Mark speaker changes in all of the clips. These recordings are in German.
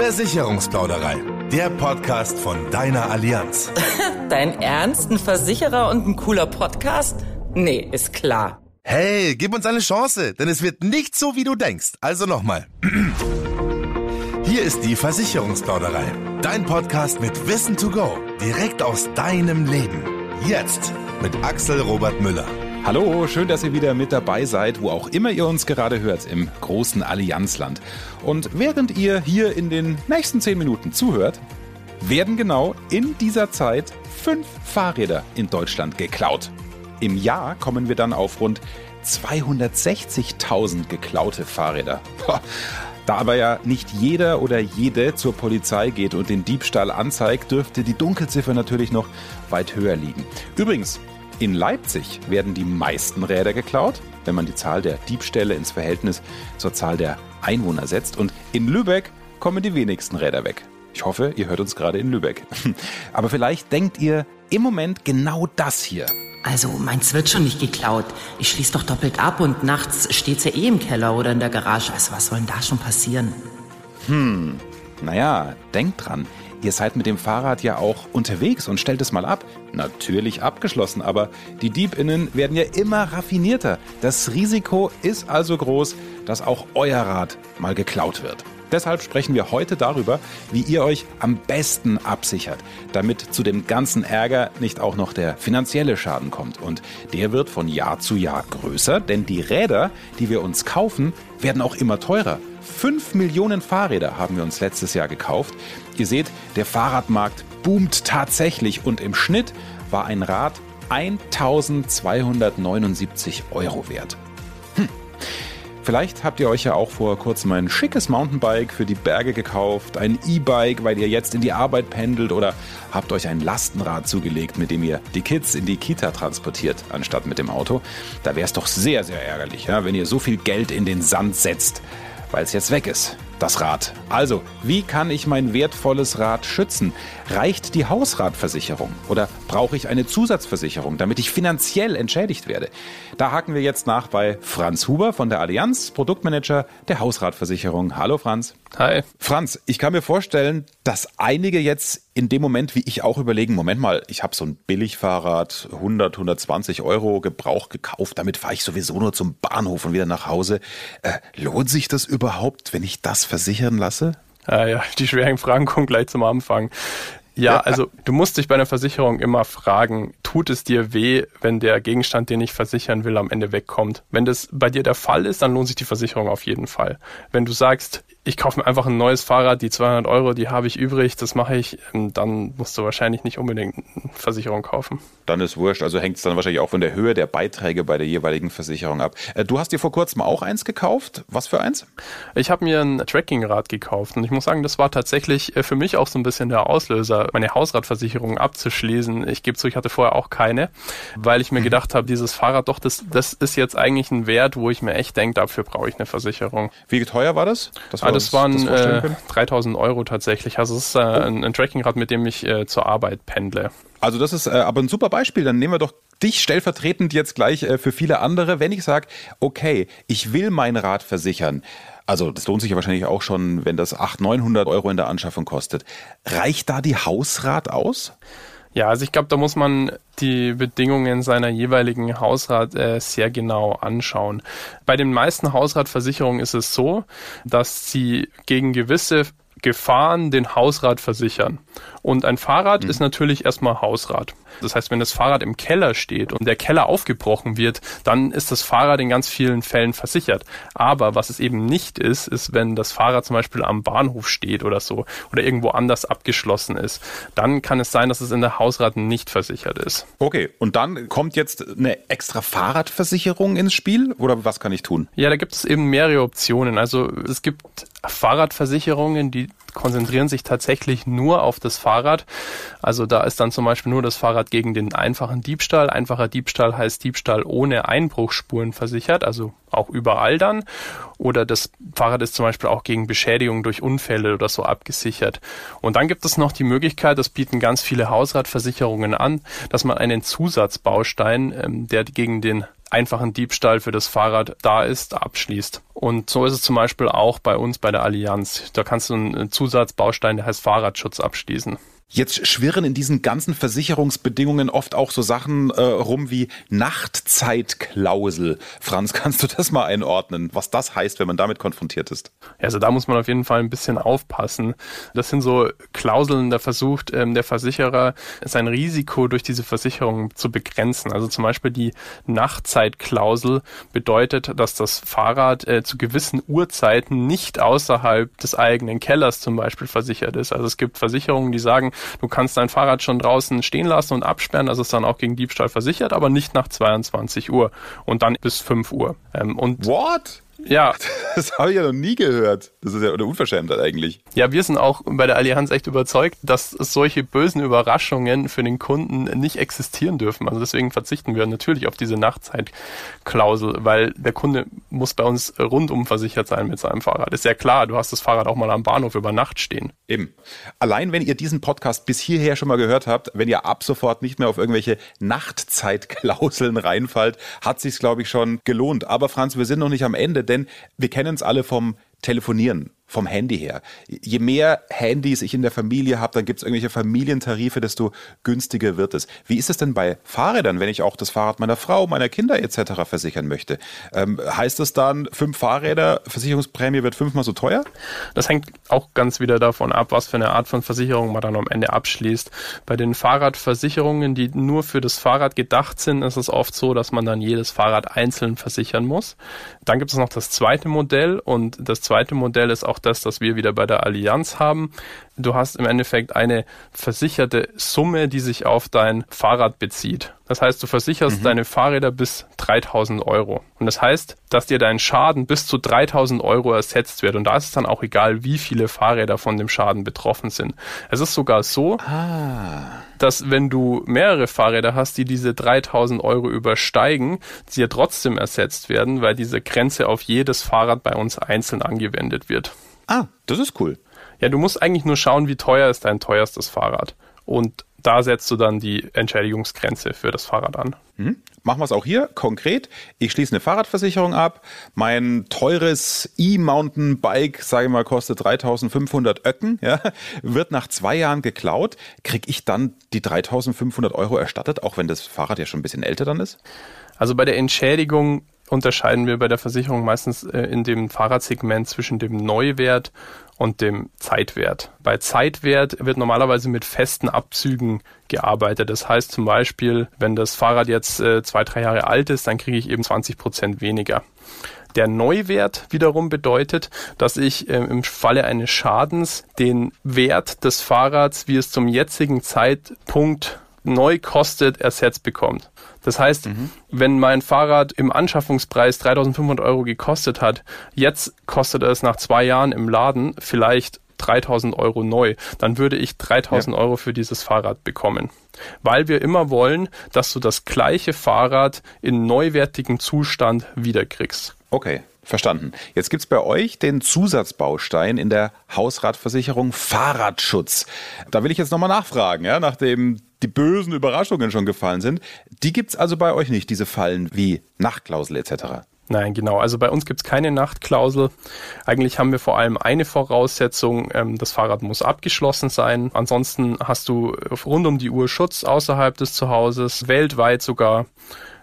Speaker 1: Versicherungsplauderei, der Podcast von deiner Allianz.
Speaker 2: Dein Ernst? Ein Versicherer und ein cooler Podcast? Nee, ist klar.
Speaker 1: Hey, gib uns eine Chance, denn es wird nicht so, wie du denkst. Also nochmal. Hier ist die Versicherungsplauderei. Dein Podcast mit Wissen to go. Direkt aus deinem Leben. Jetzt mit Axel Robert Müller.
Speaker 3: Hallo, schön, dass ihr wieder mit dabei seid, wo auch immer ihr uns gerade hört, im großen Allianzland. Und während ihr hier in den nächsten zehn Minuten zuhört, werden genau in dieser Zeit fünf Fahrräder in Deutschland geklaut. Im Jahr kommen wir dann auf rund 260.000 geklaute Fahrräder. Da aber ja nicht jeder oder jede zur Polizei geht und den Diebstahl anzeigt, dürfte die Dunkelziffer natürlich noch weit höher liegen. Übrigens, in Leipzig werden die meisten Räder geklaut, wenn man die Zahl der Diebstähle ins Verhältnis zur Zahl der Einwohner setzt. Und in Lübeck kommen die wenigsten Räder weg. Ich hoffe, ihr hört uns gerade in Lübeck. Aber vielleicht denkt ihr im Moment genau das hier.
Speaker 2: Also, meins wird schon nicht geklaut. Ich schließe doch doppelt ab und nachts steht's ja eh im Keller oder in der Garage. Also, was soll denn da schon passieren?
Speaker 3: Hm, naja, denkt dran. Ihr seid mit dem Fahrrad ja auch unterwegs und stellt es mal ab. Natürlich abgeschlossen, aber die Diebinnen werden ja immer raffinierter. Das Risiko ist also groß, dass auch euer Rad mal geklaut wird. Deshalb sprechen wir heute darüber, wie ihr euch am besten absichert, damit zu dem ganzen Ärger nicht auch noch der finanzielle Schaden kommt. Und der wird von Jahr zu Jahr größer, denn die Räder, die wir uns kaufen, werden auch immer teurer. 5 Millionen Fahrräder haben wir uns letztes Jahr gekauft. Ihr seht, der Fahrradmarkt boomt tatsächlich und im Schnitt war ein Rad 1279 Euro wert. Hm. Vielleicht habt ihr euch ja auch vor kurzem ein schickes Mountainbike für die Berge gekauft, ein E-Bike, weil ihr jetzt in die Arbeit pendelt oder habt euch ein Lastenrad zugelegt, mit dem ihr die Kids in die Kita transportiert, anstatt mit dem Auto. Da wäre es doch sehr, sehr ärgerlich, ja, wenn ihr so viel Geld in den Sand setzt weil es jetzt weg ist. Das Rad. Also, wie kann ich mein wertvolles Rad schützen? Reicht die Hausratversicherung oder brauche ich eine Zusatzversicherung, damit ich finanziell entschädigt werde? Da haken wir jetzt nach bei Franz Huber von der Allianz, Produktmanager der Hausratversicherung. Hallo Franz.
Speaker 4: Hi.
Speaker 3: Franz, ich kann mir vorstellen, dass einige jetzt in dem Moment wie ich auch überlegen, Moment mal, ich habe so ein Billigfahrrad, 100, 120 Euro Gebrauch gekauft, damit fahre ich sowieso nur zum Bahnhof und wieder nach Hause. Äh, lohnt sich das überhaupt, wenn ich das versichern lasse?
Speaker 4: Ah ja, die schweren Fragen kommen gleich zum Anfang. Ja, also du musst dich bei einer Versicherung immer fragen, tut es dir weh, wenn der Gegenstand, den ich versichern will, am Ende wegkommt? Wenn das bei dir der Fall ist, dann lohnt sich die Versicherung auf jeden Fall. Wenn du sagst, ich kaufe mir einfach ein neues Fahrrad, die 200 Euro, die habe ich übrig, das mache ich, ähm, dann musst du wahrscheinlich nicht unbedingt eine Versicherung kaufen.
Speaker 3: Dann ist wurscht, also hängt es dann wahrscheinlich auch von der Höhe der Beiträge bei der jeweiligen Versicherung ab. Äh, du hast dir vor kurzem auch eins gekauft. Was für eins?
Speaker 4: Ich habe mir ein Trekkingrad gekauft und ich muss sagen, das war tatsächlich äh, für mich auch so ein bisschen der Auslöser, meine Hausradversicherung abzuschließen. Ich gebe zu, ich hatte vorher auch keine, weil ich mir mhm. gedacht habe, dieses Fahrrad, doch, das, das ist jetzt eigentlich ein Wert, wo ich mir echt denke, dafür brauche ich eine Versicherung.
Speaker 3: Wie teuer war das?
Speaker 4: Das war Das waren äh, 3000 Euro tatsächlich. Also es ist äh, oh. ein, ein Trackingrad, mit dem ich äh, zur Arbeit pendle.
Speaker 3: Also das ist äh, aber ein super Beispiel. Dann nehmen wir doch dich stellvertretend jetzt gleich äh, für viele andere. Wenn ich sage, okay, ich will mein Rad versichern, also das lohnt sich ja wahrscheinlich auch schon, wenn das 800, 900 Euro in der Anschaffung kostet. Reicht da die Hausrat aus?
Speaker 4: Ja, also ich glaube, da muss man die Bedingungen seiner jeweiligen Hausrat äh, sehr genau anschauen. Bei den meisten Hausratversicherungen ist es so, dass sie gegen gewisse Gefahren den Hausrat versichern. Und ein Fahrrad mhm. ist natürlich erstmal Hausrat. Das heißt, wenn das Fahrrad im Keller steht und der Keller aufgebrochen wird, dann ist das Fahrrad in ganz vielen Fällen versichert. Aber was es eben nicht ist, ist, wenn das Fahrrad zum Beispiel am Bahnhof steht oder so oder irgendwo anders abgeschlossen ist. Dann kann es sein, dass es in der Hausrat nicht versichert ist.
Speaker 3: Okay, und dann kommt jetzt eine extra Fahrradversicherung ins Spiel oder was kann ich tun?
Speaker 4: Ja, da gibt es eben mehrere Optionen. Also es gibt Fahrradversicherungen, die konzentrieren sich tatsächlich nur auf das Fahrrad. Also da ist dann zum Beispiel nur das Fahrrad gegen den einfachen Diebstahl. Einfacher Diebstahl heißt Diebstahl ohne Einbruchsspuren versichert, also auch überall dann. Oder das Fahrrad ist zum Beispiel auch gegen Beschädigung durch Unfälle oder so abgesichert. Und dann gibt es noch die Möglichkeit, das bieten ganz viele Hausratversicherungen an, dass man einen Zusatzbaustein, ähm, der gegen den einfachen Diebstahl für das Fahrrad da ist, abschließt. Und so ist es zum Beispiel auch bei uns bei der Allianz. Da kannst du einen Zusatzbaustein, der heißt Fahrradschutz abschließen.
Speaker 3: Jetzt schwirren in diesen ganzen Versicherungsbedingungen oft auch so Sachen äh, rum wie Nachtzeitklausel. Franz, kannst du das mal einordnen, was das heißt, wenn man damit konfrontiert ist?
Speaker 4: Also da muss man auf jeden Fall ein bisschen aufpassen. Das sind so Klauseln, da versucht ähm, der Versicherer sein Risiko durch diese Versicherung zu begrenzen. Also zum Beispiel die Nachtzeitklausel bedeutet, dass das Fahrrad äh, zu gewissen Uhrzeiten nicht außerhalb des eigenen Kellers zum Beispiel versichert ist. Also es gibt Versicherungen, die sagen, Du kannst dein Fahrrad schon draußen stehen lassen und absperren, das ist dann auch gegen Diebstahl versichert, aber nicht nach 22 Uhr und dann bis 5 Uhr.
Speaker 3: Ähm, und What? Ja. Das habe ich ja noch nie gehört. Das ist ja eine Unverschämtheit eigentlich.
Speaker 4: Ja, wir sind auch bei der Allianz echt überzeugt, dass solche bösen Überraschungen für den Kunden nicht existieren dürfen. Also deswegen verzichten wir natürlich auf diese Nachtzeitklausel, weil der Kunde muss bei uns rundum versichert sein mit seinem Fahrrad. Ist ja klar, du hast das Fahrrad auch mal am Bahnhof über Nacht stehen.
Speaker 3: Eben. Allein wenn ihr diesen Podcast bis hierher schon mal gehört habt, wenn ihr ab sofort nicht mehr auf irgendwelche Nachtzeitklauseln reinfallt, hat sich's glaube ich schon gelohnt. Aber Franz, wir sind noch nicht am Ende denn wir kennen es alle vom Telefonieren vom Handy her. Je mehr Handys ich in der Familie habe, dann gibt es irgendwelche Familientarife, desto günstiger wird es. Wie ist es denn bei Fahrrädern, wenn ich auch das Fahrrad meiner Frau, meiner Kinder etc. versichern möchte? Ähm, heißt das dann, fünf Fahrräder, Versicherungsprämie wird fünfmal so teuer?
Speaker 4: Das hängt auch ganz wieder davon ab, was für eine Art von Versicherung man dann am Ende abschließt. Bei den Fahrradversicherungen, die nur für das Fahrrad gedacht sind, ist es oft so, dass man dann jedes Fahrrad einzeln versichern muss. Dann gibt es noch das zweite Modell und das zweite Modell ist auch das, das wir wieder bei der Allianz haben. Du hast im Endeffekt eine versicherte Summe, die sich auf dein Fahrrad bezieht. Das heißt, du versicherst mhm. deine Fahrräder bis 3000 Euro. Und das heißt, dass dir dein Schaden bis zu 3000 Euro ersetzt wird. Und da ist es dann auch egal, wie viele Fahrräder von dem Schaden betroffen sind. Es ist sogar so, ah. dass wenn du mehrere Fahrräder hast, die diese 3000 Euro übersteigen, sie ja trotzdem ersetzt werden, weil diese Grenze auf jedes Fahrrad bei uns einzeln angewendet wird.
Speaker 3: Ah, das ist cool.
Speaker 4: Ja, du musst eigentlich nur schauen, wie teuer ist dein teuerstes Fahrrad. Und da setzt du dann die Entschädigungsgrenze für das Fahrrad an.
Speaker 3: Mhm. Machen wir es auch hier konkret. Ich schließe eine Fahrradversicherung ab. Mein teures E-Mountainbike, sage ich mal, kostet 3500 Öcken, ja, wird nach zwei Jahren geklaut. Kriege ich dann die 3500 Euro erstattet, auch wenn das Fahrrad ja schon ein bisschen älter dann ist?
Speaker 4: Also bei der Entschädigung unterscheiden wir bei der Versicherung meistens äh, in dem Fahrradsegment zwischen dem Neuwert und dem Zeitwert. Bei Zeitwert wird normalerweise mit festen Abzügen gearbeitet. Das heißt zum Beispiel, wenn das Fahrrad jetzt äh, zwei, drei Jahre alt ist, dann kriege ich eben 20 Prozent weniger. Der Neuwert wiederum bedeutet, dass ich äh, im Falle eines Schadens den Wert des Fahrrads, wie es zum jetzigen Zeitpunkt neu kostet, ersetzt bekommt. Das heißt, mhm. wenn mein Fahrrad im Anschaffungspreis 3500 Euro gekostet hat, jetzt kostet es nach zwei Jahren im Laden vielleicht 3000 Euro neu, dann würde ich 3000 ja. Euro für dieses Fahrrad bekommen. Weil wir immer wollen, dass du das gleiche Fahrrad in neuwertigem Zustand wiederkriegst.
Speaker 3: Okay. Verstanden. Jetzt gibt's bei euch den Zusatzbaustein in der Hausratversicherung Fahrradschutz. Da will ich jetzt nochmal nachfragen, ja, nachdem die bösen Überraschungen schon gefallen sind. Die gibt's also bei euch nicht, diese Fallen wie Nachtklausel etc.
Speaker 4: Nein, genau. Also bei uns gibt's keine Nachtklausel. Eigentlich haben wir vor allem eine Voraussetzung, ähm, das Fahrrad muss abgeschlossen sein. Ansonsten hast du rund um die Uhr Schutz außerhalb des Zuhauses, weltweit sogar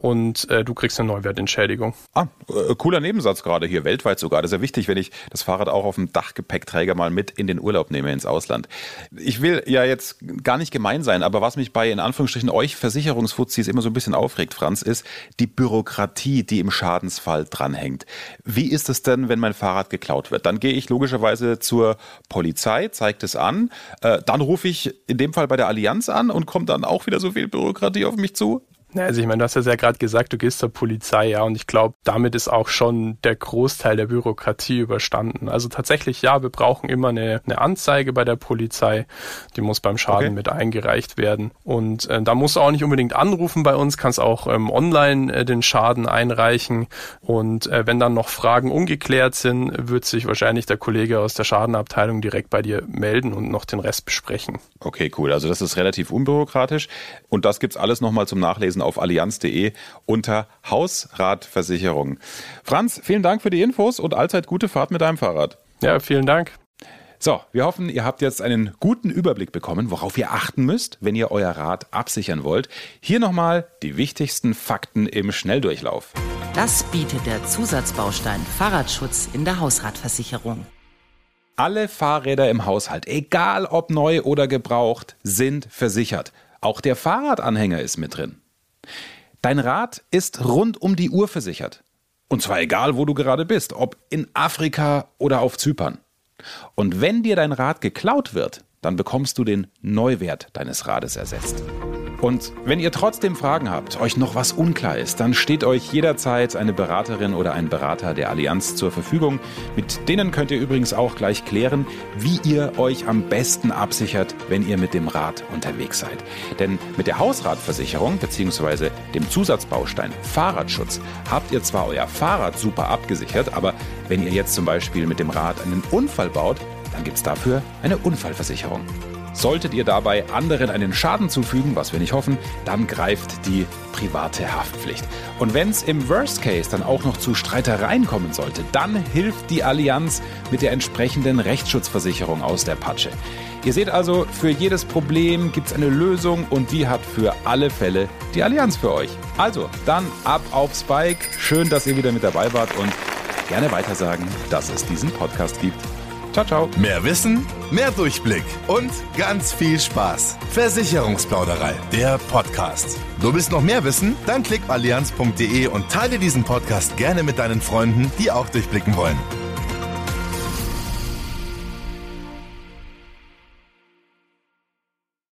Speaker 4: und äh, du kriegst eine Neuwertentschädigung.
Speaker 3: Ah, äh, cooler Nebensatz gerade hier, weltweit sogar. Das ist ja wichtig, wenn ich das Fahrrad auch auf dem Dachgepäckträger mal mit in den Urlaub nehme ins Ausland. Ich will ja jetzt gar nicht gemein sein, aber was mich bei in Anführungsstrichen euch Versicherungsfuzis immer so ein bisschen aufregt, Franz, ist die Bürokratie, die im Schadensfall dranhängt. Wie ist es denn, wenn mein Fahrrad geklaut wird? Dann gehe ich logischerweise zur Polizei, zeigt es an, äh, dann rufe ich in dem Fall bei der Allianz an und kommt dann auch wieder so viel Bürokratie auf mich zu?
Speaker 4: Ja, also ich meine, du hast ja gerade gesagt, du gehst zur Polizei, ja, und ich glaube, damit ist auch schon der Großteil der Bürokratie überstanden. Also tatsächlich, ja, wir brauchen immer eine, eine Anzeige bei der Polizei, die muss beim Schaden okay. mit eingereicht werden. Und äh, da musst du auch nicht unbedingt anrufen bei uns, kannst auch ähm, online äh, den Schaden einreichen. Und äh, wenn dann noch Fragen ungeklärt sind, wird sich wahrscheinlich der Kollege aus der Schadenabteilung direkt bei dir melden und noch den Rest besprechen.
Speaker 3: Okay, cool. Also das ist relativ unbürokratisch. Und das gibt's alles nochmal zum Nachlesen nachlesen auf allianz.de unter Hausratversicherung. Franz, vielen Dank für die Infos und allzeit gute Fahrt mit deinem Fahrrad.
Speaker 4: Ja, vielen Dank.
Speaker 3: So, wir hoffen, ihr habt jetzt einen guten Überblick bekommen, worauf ihr achten müsst, wenn ihr euer Rad absichern wollt. Hier nochmal die wichtigsten Fakten im Schnelldurchlauf.
Speaker 2: Das bietet der Zusatzbaustein Fahrradschutz in der Hausratversicherung.
Speaker 3: Alle Fahrräder im Haushalt, egal ob neu oder gebraucht, sind versichert. Auch der Fahrradanhänger ist mit drin. Dein Rad ist rund um die Uhr versichert. Und zwar egal, wo du gerade bist, ob in Afrika oder auf Zypern. Und wenn dir dein Rad geklaut wird, dann bekommst du den Neuwert deines Rades ersetzt. Und wenn ihr trotzdem Fragen habt, euch noch was unklar ist, dann steht euch jederzeit eine Beraterin oder ein Berater der Allianz zur Verfügung. Mit denen könnt ihr übrigens auch gleich klären, wie ihr euch am besten absichert, wenn ihr mit dem Rad unterwegs seid. Denn mit der Hausratversicherung bzw. dem Zusatzbaustein Fahrradschutz habt ihr zwar euer Fahrrad super abgesichert, aber wenn ihr jetzt zum Beispiel mit dem Rad einen Unfall baut, dann gibt es dafür eine Unfallversicherung. Solltet ihr dabei anderen einen Schaden zufügen, was wir nicht hoffen, dann greift die private Haftpflicht. Und wenn es im Worst Case dann auch noch zu Streitereien kommen sollte, dann hilft die Allianz mit der entsprechenden Rechtsschutzversicherung aus der Patsche. Ihr seht also, für jedes Problem gibt es eine Lösung und die hat für alle Fälle die Allianz für euch. Also, dann ab auf Spike. Schön, dass ihr wieder mit dabei wart und gerne weitersagen, dass es diesen Podcast gibt. Ciao, ciao.
Speaker 1: Mehr Wissen, mehr Durchblick und ganz viel Spaß. Versicherungsplauderei, der Podcast. Du willst noch mehr wissen? Dann klick allianz.de und teile diesen Podcast gerne mit deinen Freunden, die auch durchblicken wollen.